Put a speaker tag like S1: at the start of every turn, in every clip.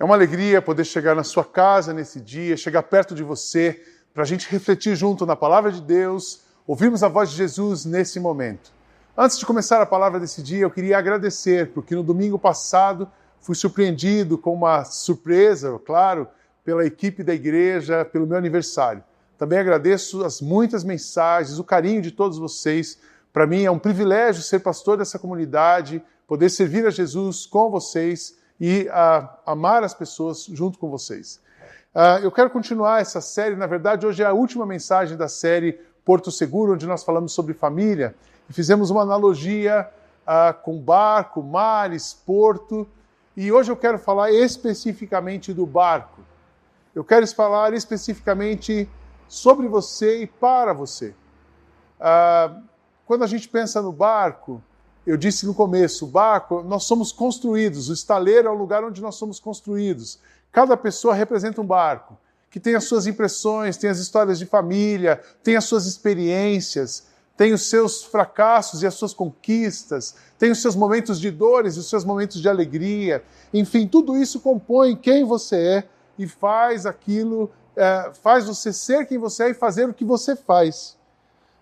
S1: É uma alegria poder chegar na sua casa nesse dia, chegar perto de você, para a gente refletir junto na palavra de Deus, ouvirmos a voz de Jesus nesse momento. Antes de começar a palavra desse dia, eu queria agradecer, porque no domingo passado fui surpreendido com uma surpresa, claro, pela equipe da igreja, pelo meu aniversário. Também agradeço as muitas mensagens, o carinho de todos vocês. Para mim é um privilégio ser pastor dessa comunidade, poder servir a Jesus com vocês e uh, amar as pessoas junto com vocês. Uh, eu quero continuar essa série, na verdade, hoje é a última mensagem da série Porto Seguro, onde nós falamos sobre família e fizemos uma analogia uh, com barco, mares, porto. E hoje eu quero falar especificamente do barco. Eu quero falar especificamente sobre você e para você. Uh, quando a gente pensa no barco, eu disse no começo, o barco, nós somos construídos, o estaleiro é o lugar onde nós somos construídos. Cada pessoa representa um barco, que tem as suas impressões, tem as histórias de família, tem as suas experiências, tem os seus fracassos e as suas conquistas, tem os seus momentos de dores e os seus momentos de alegria. Enfim, tudo isso compõe quem você é e faz aquilo, é, faz você ser quem você é e fazer o que você faz.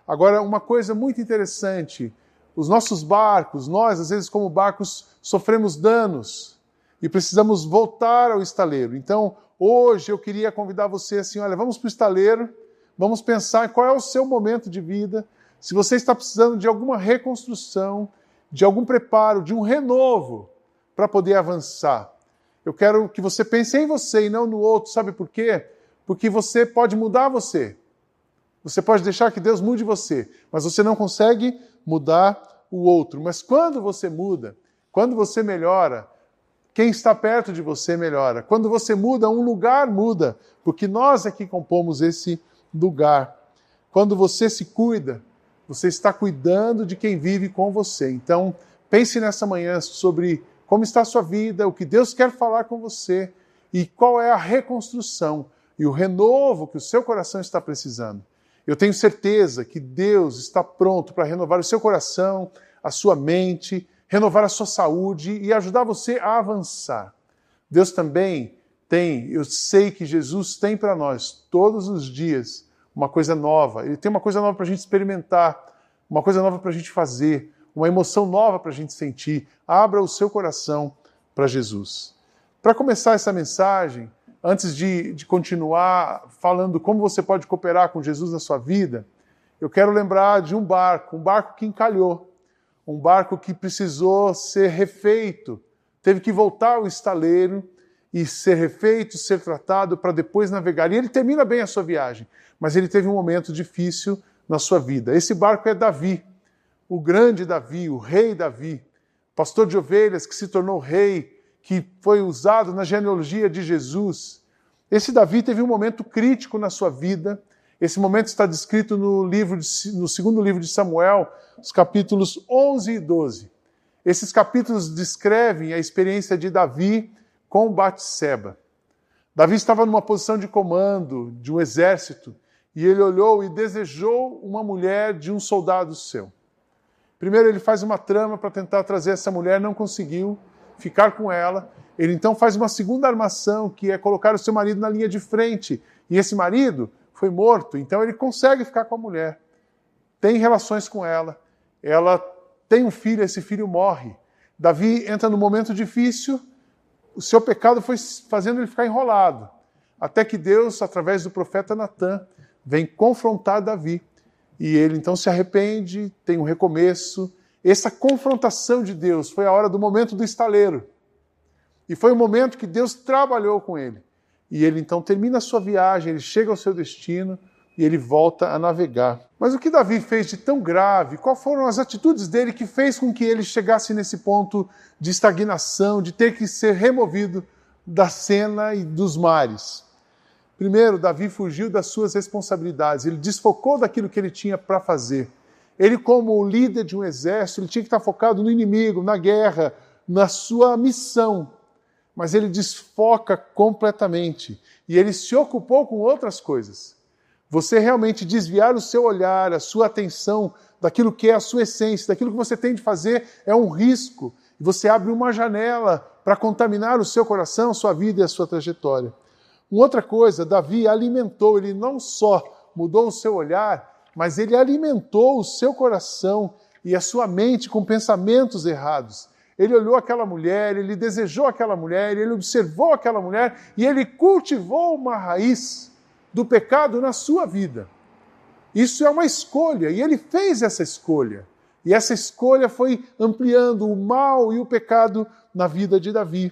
S1: Agora, uma coisa muito interessante os nossos barcos, nós, às vezes, como barcos, sofremos danos e precisamos voltar ao estaleiro. Então, hoje eu queria convidar você assim: olha, vamos para o estaleiro, vamos pensar qual é o seu momento de vida, se você está precisando de alguma reconstrução, de algum preparo, de um renovo para poder avançar. Eu quero que você pense em você e não no outro, sabe por quê? Porque você pode mudar você. Você pode deixar que Deus mude você, mas você não consegue mudar o outro. Mas quando você muda, quando você melhora, quem está perto de você melhora. Quando você muda, um lugar muda, porque nós é que compomos esse lugar. Quando você se cuida, você está cuidando de quem vive com você. Então, pense nessa manhã sobre como está a sua vida, o que Deus quer falar com você e qual é a reconstrução e o renovo que o seu coração está precisando. Eu tenho certeza que Deus está pronto para renovar o seu coração, a sua mente, renovar a sua saúde e ajudar você a avançar. Deus também tem, eu sei que Jesus tem para nós todos os dias uma coisa nova. Ele tem uma coisa nova para a gente experimentar, uma coisa nova para a gente fazer, uma emoção nova para a gente sentir. Abra o seu coração para Jesus. Para começar essa mensagem, antes de, de continuar falando como você pode cooperar com Jesus na sua vida, eu quero lembrar de um barco, um barco que encalhou, um barco que precisou ser refeito, teve que voltar ao estaleiro e ser refeito, ser tratado para depois navegar. E ele termina bem a sua viagem, mas ele teve um momento difícil na sua vida. Esse barco é Davi, o grande Davi, o rei Davi, pastor de ovelhas que se tornou rei que foi usado na genealogia de Jesus. Esse Davi teve um momento crítico na sua vida. Esse momento está descrito no, livro de, no segundo livro de Samuel, os capítulos 11 e 12. Esses capítulos descrevem a experiência de Davi com Batseba. Davi estava numa posição de comando de um exército e ele olhou e desejou uma mulher de um soldado seu. Primeiro ele faz uma trama para tentar trazer essa mulher, não conseguiu ficar com ela. Ele então faz uma segunda armação, que é colocar o seu marido na linha de frente. E esse marido foi morto, então ele consegue ficar com a mulher. Tem relações com ela. Ela tem um filho, esse filho morre. Davi entra num momento difícil, o seu pecado foi fazendo ele ficar enrolado. Até que Deus, através do profeta Natan, vem confrontar Davi. E ele então se arrepende, tem um recomeço, essa confrontação de Deus foi a hora do momento do estaleiro. E foi o momento que Deus trabalhou com ele. E ele então termina a sua viagem, ele chega ao seu destino e ele volta a navegar. Mas o que Davi fez de tão grave? Quais foram as atitudes dele que fez com que ele chegasse nesse ponto de estagnação, de ter que ser removido da cena e dos mares? Primeiro, Davi fugiu das suas responsabilidades, ele desfocou daquilo que ele tinha para fazer ele, como líder de um exército, ele tinha que estar focado no inimigo, na guerra, na sua missão. Mas ele desfoca completamente e ele se ocupou com outras coisas. Você realmente desviar o seu olhar, a sua atenção daquilo que é a sua essência, daquilo que você tem de fazer, é um risco. E você abre uma janela para contaminar o seu coração, sua vida e a sua trajetória. Uma outra coisa, Davi alimentou, ele não só mudou o seu olhar, mas ele alimentou o seu coração e a sua mente com pensamentos errados. Ele olhou aquela mulher, ele desejou aquela mulher, ele observou aquela mulher e ele cultivou uma raiz do pecado na sua vida. Isso é uma escolha e ele fez essa escolha. E essa escolha foi ampliando o mal e o pecado na vida de Davi.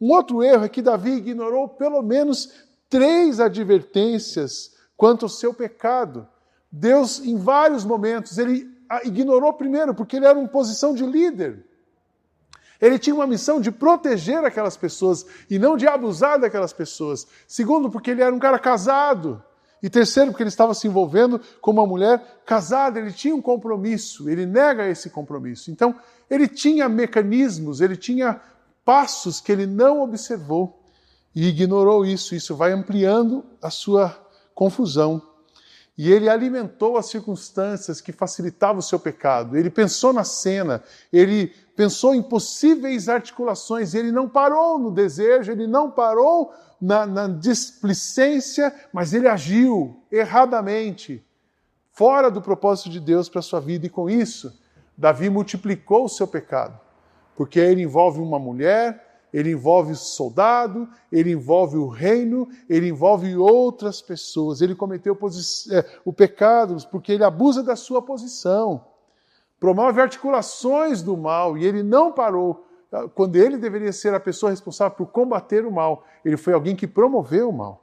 S1: Um outro erro é que Davi ignorou pelo menos três advertências quanto ao seu pecado. Deus, em vários momentos, ele ignorou primeiro, porque ele era uma posição de líder. Ele tinha uma missão de proteger aquelas pessoas e não de abusar daquelas pessoas. Segundo, porque ele era um cara casado. E terceiro, porque ele estava se envolvendo com uma mulher casada, ele tinha um compromisso, ele nega esse compromisso. Então, ele tinha mecanismos, ele tinha passos que ele não observou e ignorou isso. Isso vai ampliando a sua confusão. E ele alimentou as circunstâncias que facilitavam o seu pecado. Ele pensou na cena, ele pensou em possíveis articulações, ele não parou no desejo, ele não parou na, na displicência, mas ele agiu erradamente, fora do propósito de Deus para a sua vida, e com isso, Davi multiplicou o seu pecado, porque ele envolve uma mulher, ele envolve o soldado, ele envolve o reino, ele envolve outras pessoas. Ele cometeu é, o pecado porque ele abusa da sua posição, promove articulações do mal e ele não parou quando ele deveria ser a pessoa responsável por combater o mal, ele foi alguém que promoveu o mal.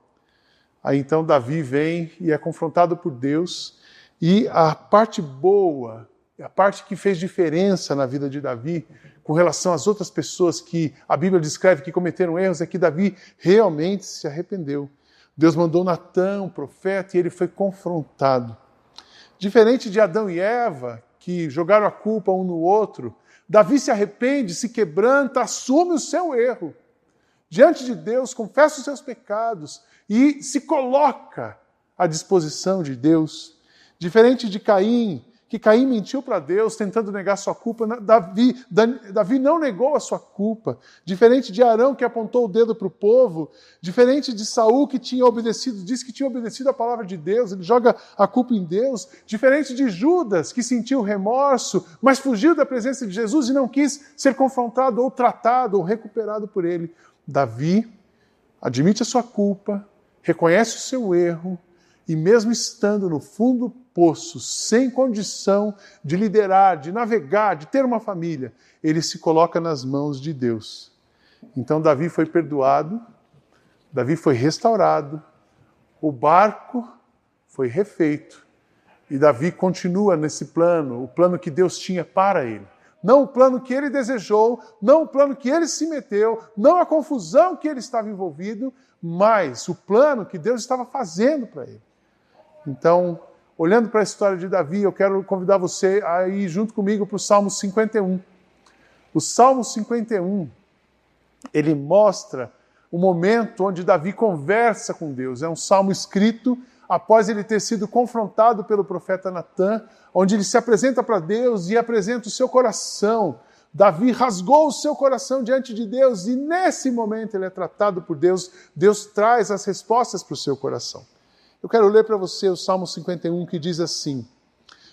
S1: Aí então Davi vem e é confrontado por Deus, e a parte boa, a parte que fez diferença na vida de Davi, com relação às outras pessoas que a Bíblia descreve que cometeram erros, é que Davi realmente se arrependeu. Deus mandou Natã, um profeta, e ele foi confrontado. Diferente de Adão e Eva, que jogaram a culpa um no outro, Davi se arrepende, se quebranta, assume o seu erro. Diante de Deus, confessa os seus pecados e se coloca à disposição de Deus. Diferente de Caim, que Caim mentiu para Deus, tentando negar sua culpa. Davi, Davi não negou a sua culpa. Diferente de Arão, que apontou o dedo para o povo. Diferente de Saul, que tinha obedecido, disse que tinha obedecido a palavra de Deus, ele joga a culpa em Deus. Diferente de Judas, que sentiu remorso, mas fugiu da presença de Jesus e não quis ser confrontado ou tratado ou recuperado por ele. Davi admite a sua culpa, reconhece o seu erro, e mesmo estando no fundo do poço, sem condição de liderar, de navegar, de ter uma família, ele se coloca nas mãos de Deus. Então Davi foi perdoado, Davi foi restaurado, o barco foi refeito e Davi continua nesse plano, o plano que Deus tinha para ele. Não o plano que ele desejou, não o plano que ele se meteu, não a confusão que ele estava envolvido, mas o plano que Deus estava fazendo para ele. Então, olhando para a história de Davi, eu quero convidar você a ir junto comigo para o Salmo 51. O Salmo 51, ele mostra o momento onde Davi conversa com Deus. É um salmo escrito após ele ter sido confrontado pelo profeta Natan, onde ele se apresenta para Deus e apresenta o seu coração. Davi rasgou o seu coração diante de Deus e nesse momento ele é tratado por Deus. Deus traz as respostas para o seu coração. Eu quero ler para você o Salmo 51 que diz assim: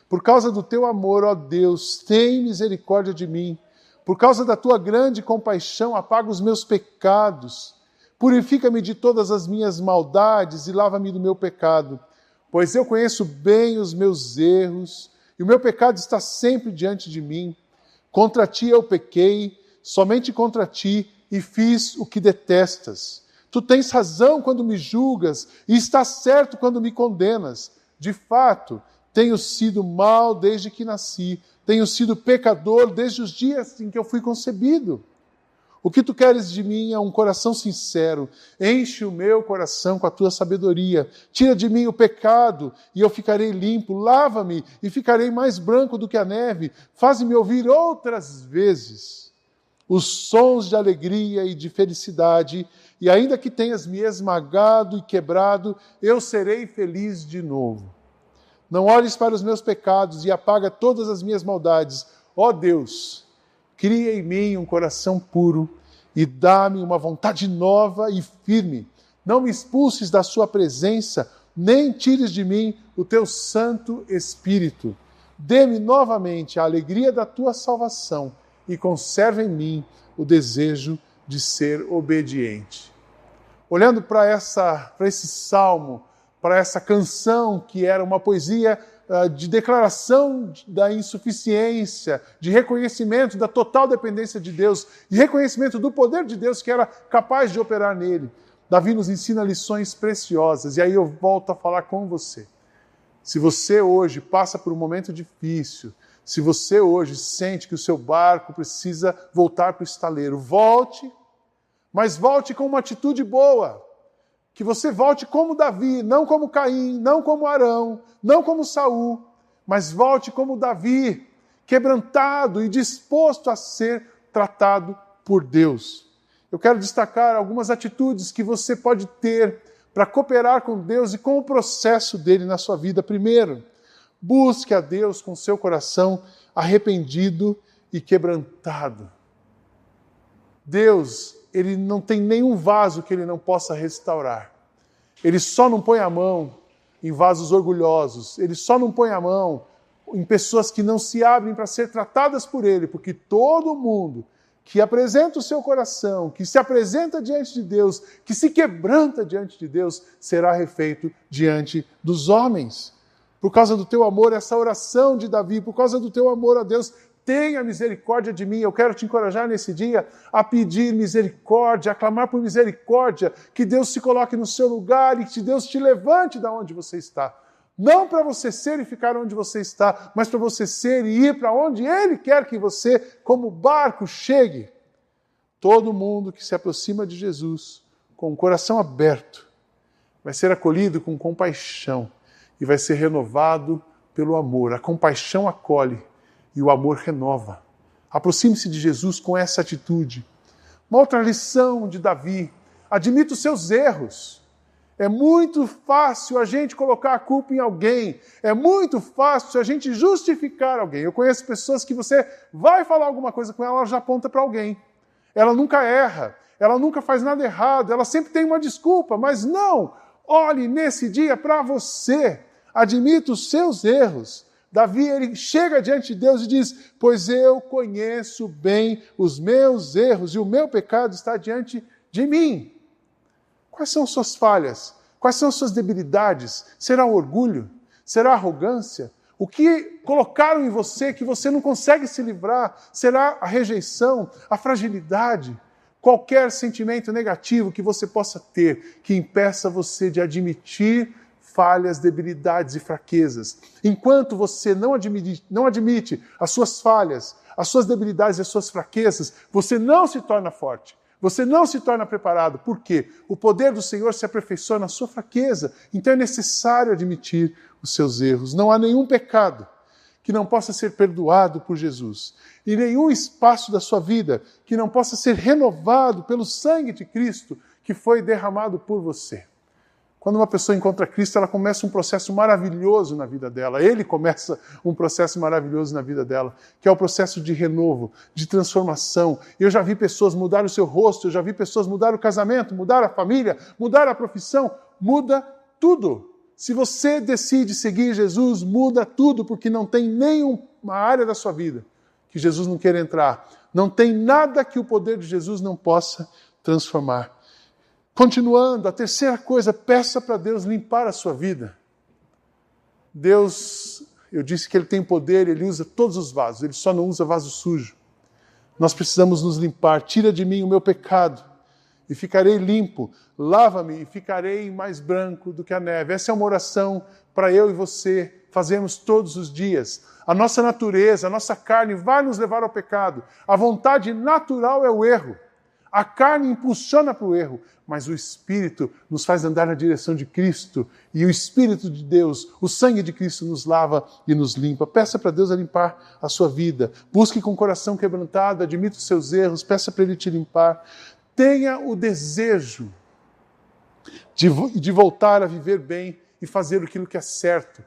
S1: Por causa do teu amor, ó Deus, tem misericórdia de mim. Por causa da tua grande compaixão, apaga os meus pecados. Purifica-me de todas as minhas maldades e lava-me do meu pecado. Pois eu conheço bem os meus erros e o meu pecado está sempre diante de mim. Contra ti eu pequei, somente contra ti, e fiz o que detestas. Tu tens razão quando me julgas e estás certo quando me condenas. De fato, tenho sido mal desde que nasci, tenho sido pecador desde os dias em que eu fui concebido. O que tu queres de mim é um coração sincero. Enche o meu coração com a tua sabedoria. Tira de mim o pecado e eu ficarei limpo. Lava-me e ficarei mais branco do que a neve. Faz-me ouvir outras vezes os sons de alegria e de felicidade e ainda que tenhas me esmagado e quebrado, eu serei feliz de novo. Não olhes para os meus pecados e apaga todas as minhas maldades. Ó Deus, cria em mim um coração puro e dá-me uma vontade nova e firme. Não me expulses da sua presença, nem tires de mim o teu Santo Espírito. Dê-me novamente a alegria da tua salvação e conserva em mim o desejo de ser obediente. Olhando para essa para esse salmo, para essa canção que era uma poesia uh, de declaração da insuficiência, de reconhecimento da total dependência de Deus, de reconhecimento do poder de Deus que era capaz de operar nele. Davi nos ensina lições preciosas, e aí eu volto a falar com você. Se você hoje passa por um momento difícil, se você hoje sente que o seu barco precisa voltar para o estaleiro, volte, mas volte com uma atitude boa. Que você volte como Davi, não como Caim, não como Arão, não como Saul, mas volte como Davi, quebrantado e disposto a ser tratado por Deus. Eu quero destacar algumas atitudes que você pode ter para cooperar com Deus e com o processo dele na sua vida. Primeiro, busque a Deus com seu coração arrependido e quebrantado. Deus, ele não tem nenhum vaso que ele não possa restaurar. Ele só não põe a mão em vasos orgulhosos, ele só não põe a mão em pessoas que não se abrem para ser tratadas por ele, porque todo mundo que apresenta o seu coração, que se apresenta diante de Deus, que se quebranta diante de Deus, será refeito diante dos homens. Por causa do teu amor, essa oração de Davi, por causa do teu amor a Deus, tenha misericórdia de mim. Eu quero te encorajar nesse dia a pedir misericórdia, a clamar por misericórdia, que Deus se coloque no seu lugar e que Deus te levante da onde você está. Não para você ser e ficar onde você está, mas para você ser e ir para onde Ele quer que você, como barco, chegue. Todo mundo que se aproxima de Jesus com o coração aberto vai ser acolhido com compaixão e vai ser renovado pelo amor. A compaixão acolhe e o amor renova. Aproxime-se de Jesus com essa atitude. Uma outra lição de Davi: admita os seus erros. É muito fácil a gente colocar a culpa em alguém. É muito fácil a gente justificar alguém. Eu conheço pessoas que você vai falar alguma coisa com ela, ela já aponta para alguém. Ela nunca erra, ela nunca faz nada errado, ela sempre tem uma desculpa, mas não. Olhe nesse dia para você. Admita os seus erros. Davi ele chega diante de Deus e diz: Pois eu conheço bem os meus erros e o meu pecado está diante de mim. Quais são suas falhas? Quais são suas debilidades? Será orgulho? Será arrogância? O que colocaram em você que você não consegue se livrar? Será a rejeição, a fragilidade? Qualquer sentimento negativo que você possa ter que impeça você de admitir falhas, debilidades e fraquezas. Enquanto você não admite, não admite as suas falhas, as suas debilidades e as suas fraquezas, você não se torna forte. Você não se torna preparado. Por quê? O poder do Senhor se aperfeiçoa na sua fraqueza. Então é necessário admitir os seus erros. Não há nenhum pecado que não possa ser perdoado por Jesus. E nenhum espaço da sua vida que não possa ser renovado pelo sangue de Cristo que foi derramado por você. Quando uma pessoa encontra Cristo, ela começa um processo maravilhoso na vida dela. Ele começa um processo maravilhoso na vida dela, que é o processo de renovo, de transformação. Eu já vi pessoas mudar o seu rosto, eu já vi pessoas mudar o casamento, mudar a família, mudar a profissão, muda tudo. Se você decide seguir Jesus, muda tudo, porque não tem nenhuma área da sua vida que Jesus não queira entrar. Não tem nada que o poder de Jesus não possa transformar. Continuando, a terceira coisa, peça para Deus limpar a sua vida. Deus, eu disse que Ele tem poder, Ele usa todos os vasos, Ele só não usa vaso sujo. Nós precisamos nos limpar. Tira de mim o meu pecado e ficarei limpo. Lava-me e ficarei mais branco do que a neve. Essa é uma oração para eu e você fazermos todos os dias. A nossa natureza, a nossa carne vai nos levar ao pecado. A vontade natural é o erro. A carne impulsiona para o erro, mas o Espírito nos faz andar na direção de Cristo. E o Espírito de Deus, o sangue de Cristo, nos lava e nos limpa. Peça para Deus a limpar a sua vida. Busque com o coração quebrantado, admita os seus erros, peça para Ele te limpar. Tenha o desejo de, de voltar a viver bem e fazer aquilo que é certo.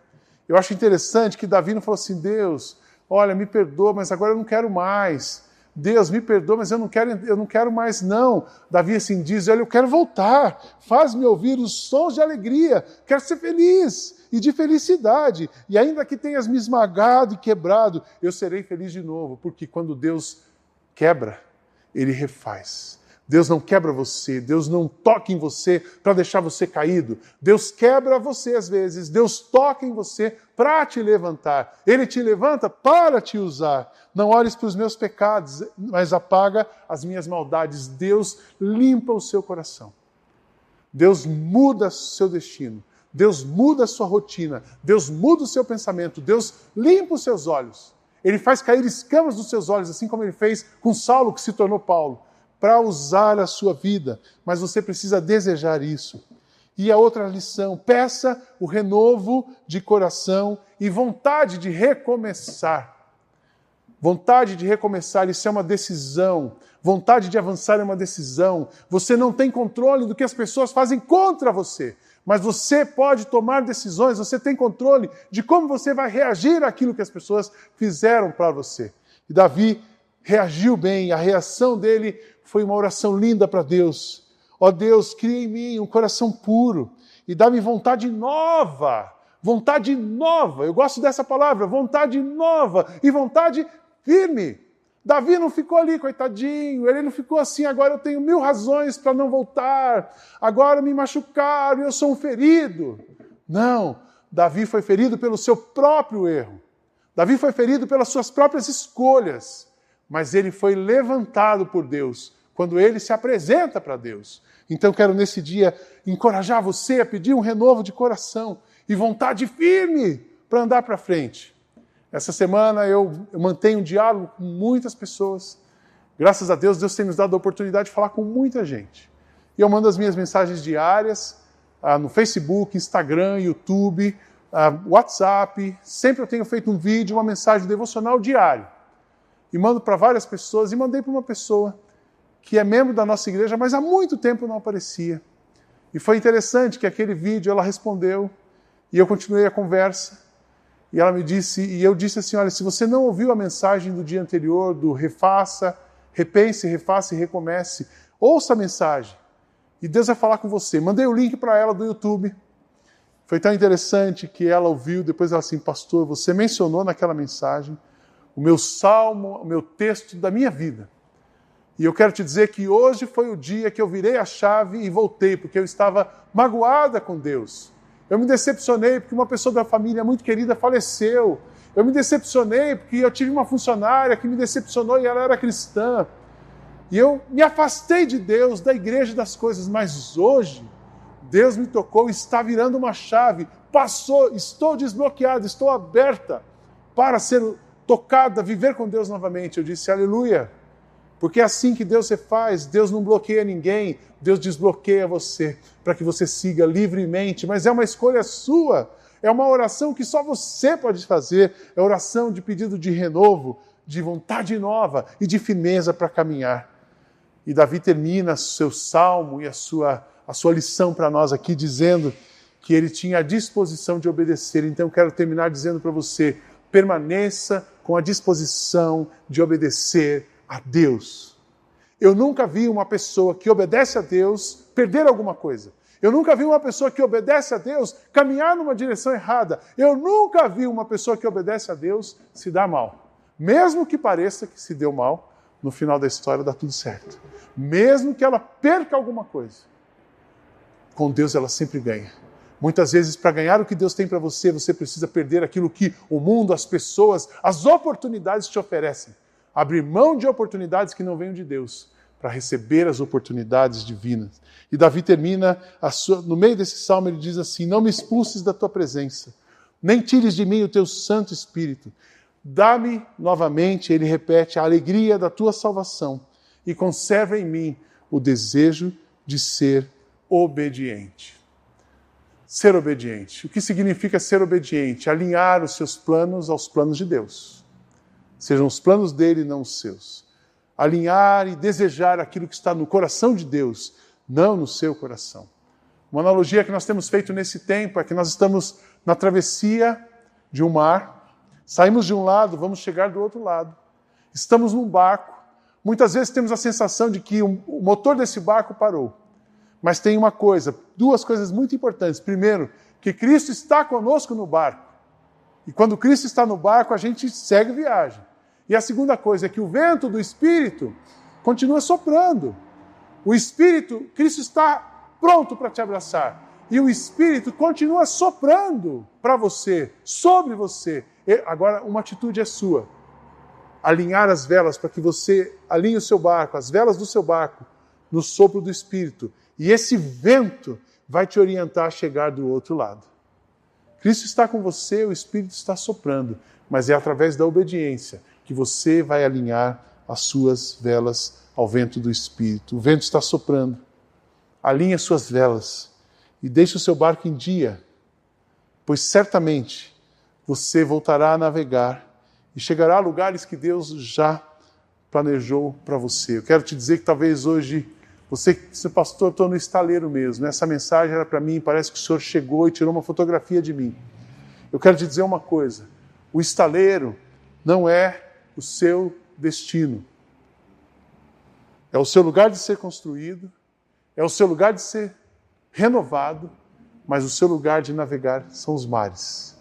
S1: Eu acho interessante que Davi não falou assim: Deus, olha, me perdoa, mas agora eu não quero mais Deus, me perdoa, mas eu não quero, eu não quero mais, não. Davi assim diz: Olha, eu quero voltar, faz-me ouvir os sons de alegria, quero ser feliz e de felicidade. E ainda que tenhas me esmagado e quebrado, eu serei feliz de novo, porque quando Deus quebra, Ele refaz. Deus não quebra você, Deus não toca em você para deixar você caído. Deus quebra você às vezes, Deus toca em você para te levantar. Ele te levanta para te usar. Não olhes para os meus pecados, mas apaga as minhas maldades. Deus limpa o seu coração. Deus muda seu destino. Deus muda a sua rotina. Deus muda o seu pensamento. Deus limpa os seus olhos. Ele faz cair escamas dos seus olhos, assim como ele fez com Saulo, que se tornou Paulo para usar a sua vida, mas você precisa desejar isso. E a outra lição, peça o renovo de coração e vontade de recomeçar. Vontade de recomeçar, isso é uma decisão. Vontade de avançar é uma decisão. Você não tem controle do que as pessoas fazem contra você, mas você pode tomar decisões, você tem controle de como você vai reagir àquilo que as pessoas fizeram para você. E Davi reagiu bem, a reação dele foi uma oração linda para Deus. Ó oh Deus, cria em mim um coração puro e dá-me vontade nova. Vontade nova, eu gosto dessa palavra, vontade nova e vontade firme. Davi não ficou ali, coitadinho, ele não ficou assim, agora eu tenho mil razões para não voltar, agora me machucaram, eu sou um ferido. Não, Davi foi ferido pelo seu próprio erro. Davi foi ferido pelas suas próprias escolhas mas ele foi levantado por Deus quando ele se apresenta para Deus. Então quero nesse dia encorajar você a pedir um renovo de coração e vontade firme para andar para frente. Essa semana eu, mantenho um diálogo com muitas pessoas. Graças a Deus, Deus tem nos dado a oportunidade de falar com muita gente. E eu mando as minhas mensagens diárias ah, no Facebook, Instagram, YouTube, ah, WhatsApp. Sempre eu tenho feito um vídeo, uma mensagem devocional diário e mando para várias pessoas, e mandei para uma pessoa que é membro da nossa igreja, mas há muito tempo não aparecia. E foi interessante que aquele vídeo ela respondeu, e eu continuei a conversa, e ela me disse, e eu disse assim: olha, se você não ouviu a mensagem do dia anterior, do refaça, repense, refaça e recomece, ouça a mensagem. E Deus vai falar com você. Mandei o link para ela do YouTube. Foi tão interessante que ela ouviu, depois ela assim, pastor, você mencionou naquela mensagem o meu salmo, o meu texto da minha vida. E eu quero te dizer que hoje foi o dia que eu virei a chave e voltei, porque eu estava magoada com Deus. Eu me decepcionei porque uma pessoa da família muito querida faleceu. Eu me decepcionei porque eu tive uma funcionária que me decepcionou e ela era cristã. E eu me afastei de Deus, da igreja das coisas, mas hoje Deus me tocou, está virando uma chave, passou, estou desbloqueada, estou aberta para ser tocada, viver com Deus novamente. Eu disse, aleluia. Porque é assim que Deus se faz. Deus não bloqueia ninguém, Deus desbloqueia você para que você siga livremente. Mas é uma escolha sua. É uma oração que só você pode fazer. É oração de pedido de renovo, de vontade nova e de firmeza para caminhar. E Davi termina seu salmo e a sua, a sua lição para nós aqui dizendo que ele tinha a disposição de obedecer. Então quero terminar dizendo para você: permaneça com a disposição de obedecer a Deus. Eu nunca vi uma pessoa que obedece a Deus perder alguma coisa. Eu nunca vi uma pessoa que obedece a Deus caminhar numa direção errada. Eu nunca vi uma pessoa que obedece a Deus se dar mal. Mesmo que pareça que se deu mal, no final da história dá tudo certo. Mesmo que ela perca alguma coisa, com Deus ela sempre ganha. Muitas vezes, para ganhar o que Deus tem para você, você precisa perder aquilo que o mundo, as pessoas, as oportunidades te oferecem. Abrir mão de oportunidades que não venham de Deus, para receber as oportunidades divinas. E Davi termina, sua, no meio desse salmo, ele diz assim: Não me expulses da tua presença, nem tires de mim o teu Santo Espírito. Dá-me novamente, ele repete, a alegria da tua salvação e conserva em mim o desejo de ser obediente ser obediente. O que significa ser obediente? Alinhar os seus planos aos planos de Deus. Sejam os planos dele, não os seus. Alinhar e desejar aquilo que está no coração de Deus, não no seu coração. Uma analogia que nós temos feito nesse tempo é que nós estamos na travessia de um mar, saímos de um lado, vamos chegar do outro lado. Estamos num barco, Muitas vezes temos a sensação de que o motor desse barco parou. Mas tem uma coisa, duas coisas muito importantes. Primeiro, que Cristo está conosco no barco. E quando Cristo está no barco, a gente segue viagem. E a segunda coisa é que o vento do Espírito continua soprando. O Espírito, Cristo está pronto para te abraçar. E o Espírito continua soprando para você, sobre você. E agora, uma atitude é sua alinhar as velas para que você alinhe o seu barco, as velas do seu barco, no sopro do Espírito. E esse vento vai te orientar a chegar do outro lado. Cristo está com você, o Espírito está soprando, mas é através da obediência que você vai alinhar as suas velas ao vento do Espírito. O vento está soprando. Alinhe as suas velas e deixe o seu barco em dia, pois certamente você voltará a navegar e chegará a lugares que Deus já planejou para você. Eu quero te dizer que talvez hoje você disse, pastor, estou no estaleiro mesmo. Essa mensagem era para mim, parece que o Senhor chegou e tirou uma fotografia de mim. Eu quero te dizer uma coisa: o estaleiro não é o seu destino. É o seu lugar de ser construído, é o seu lugar de ser renovado, mas o seu lugar de navegar são os mares.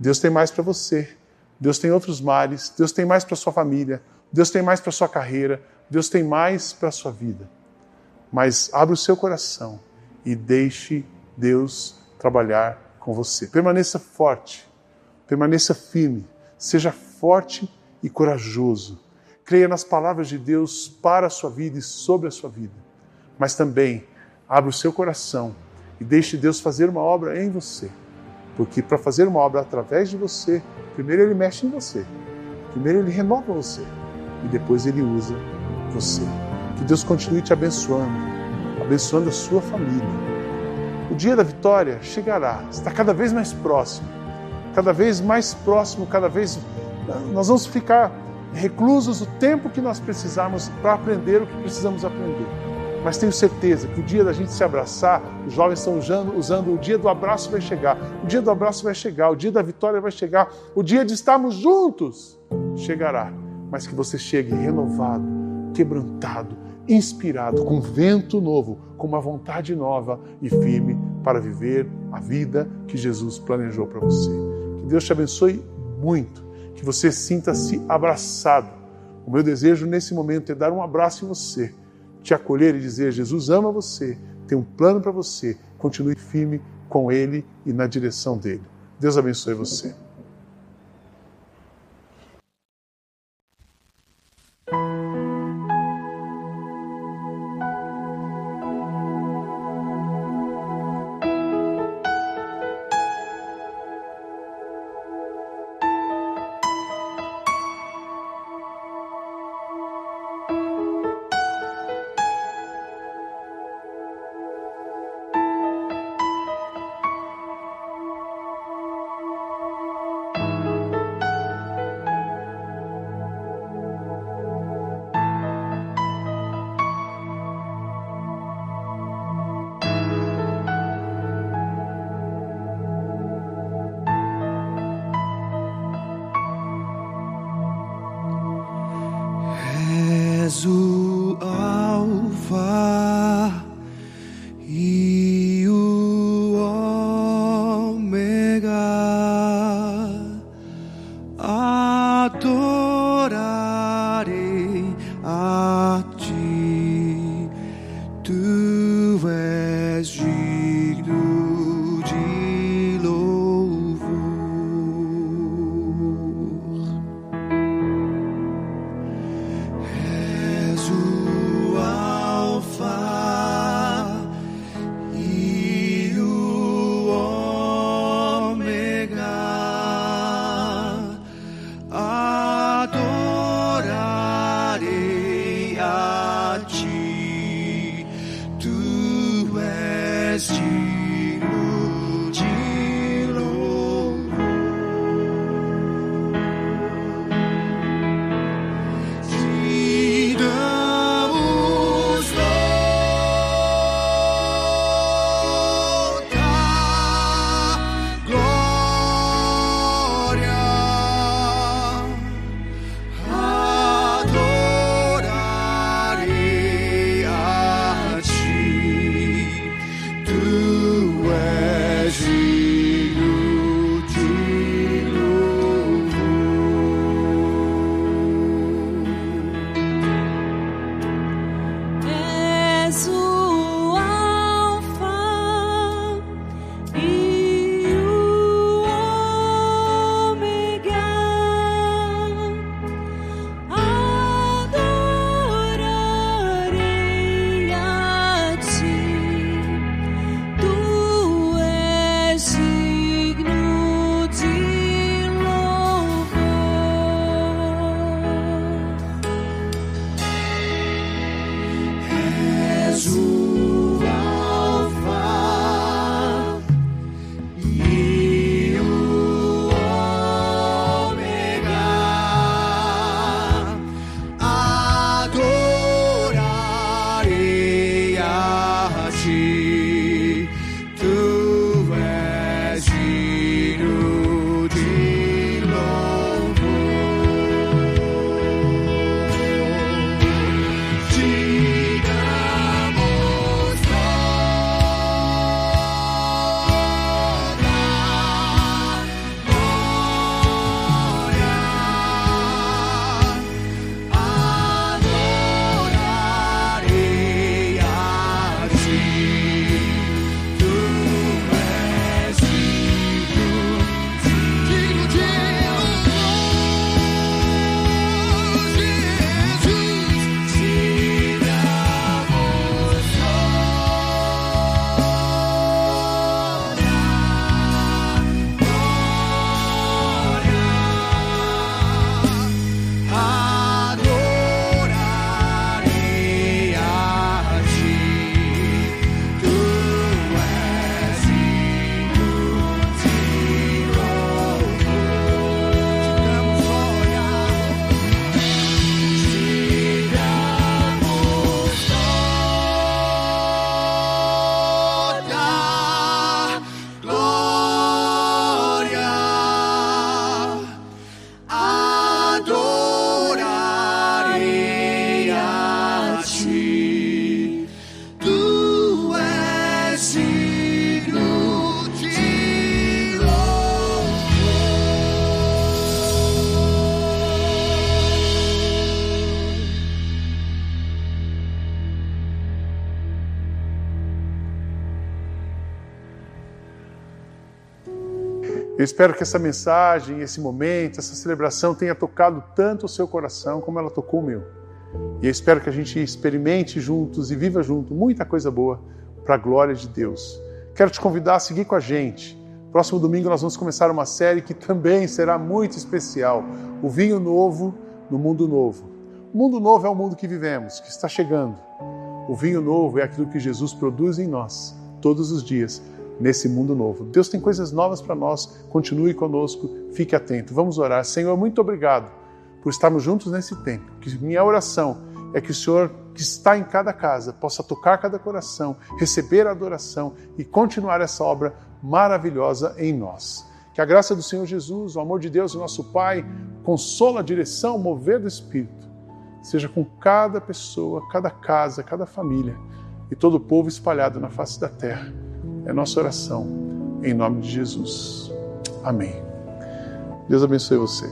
S1: Deus tem mais para você. Deus tem outros mares, Deus tem mais para sua família, Deus tem mais para sua carreira, Deus tem mais para sua vida. Mas abra o seu coração e deixe Deus trabalhar com você. Permaneça forte, permaneça firme, seja forte e corajoso. Creia nas palavras de Deus para a sua vida e sobre a sua vida. Mas também abra o seu coração e deixe Deus fazer uma obra em você. Porque para fazer uma obra através de você, primeiro ele mexe em você, primeiro ele renova você e depois ele usa você. Que Deus continue te abençoando, abençoando a sua família. O dia da vitória chegará, está cada vez mais próximo, cada vez mais próximo, cada vez. Nós vamos ficar reclusos o tempo que nós precisarmos para aprender o que precisamos aprender mas tenho certeza que o dia da gente se abraçar, os jovens estão usando, usando o dia do abraço vai chegar, o dia do abraço vai chegar, o dia da vitória vai chegar, o dia de estarmos juntos chegará, mas que você chegue renovado, quebrantado, inspirado, com vento novo, com uma vontade nova e firme para viver a vida que Jesus planejou para você. Que Deus te abençoe muito, que você sinta-se abraçado. O meu desejo nesse momento é dar um abraço em você te acolher e dizer: Jesus ama você, tem um plano para você, continue firme com Ele e na direção dele. Deus abençoe você. Eu espero que essa mensagem, esse momento, essa celebração tenha tocado tanto o seu coração como ela tocou o meu. E eu espero que a gente experimente juntos e viva junto muita coisa boa para a glória de Deus. Quero te convidar a seguir com a gente. Próximo domingo nós vamos começar uma série que também será muito especial: O Vinho Novo no Mundo Novo. O mundo novo é o mundo que vivemos, que está chegando. O vinho novo é aquilo que Jesus produz em nós todos os dias nesse mundo novo. Deus tem coisas novas para nós. Continue conosco, fique atento. Vamos orar. Senhor, muito obrigado por estarmos juntos nesse tempo. Que minha oração é que o Senhor, que está em cada casa, possa tocar cada coração, receber a adoração e continuar essa obra maravilhosa em nós. Que a graça do Senhor Jesus, o amor de Deus, o nosso Pai, consola a direção, mover do Espírito, seja com cada pessoa, cada casa, cada família e todo o povo espalhado na face da terra é nossa oração, em nome de Jesus. Amém. Deus abençoe você.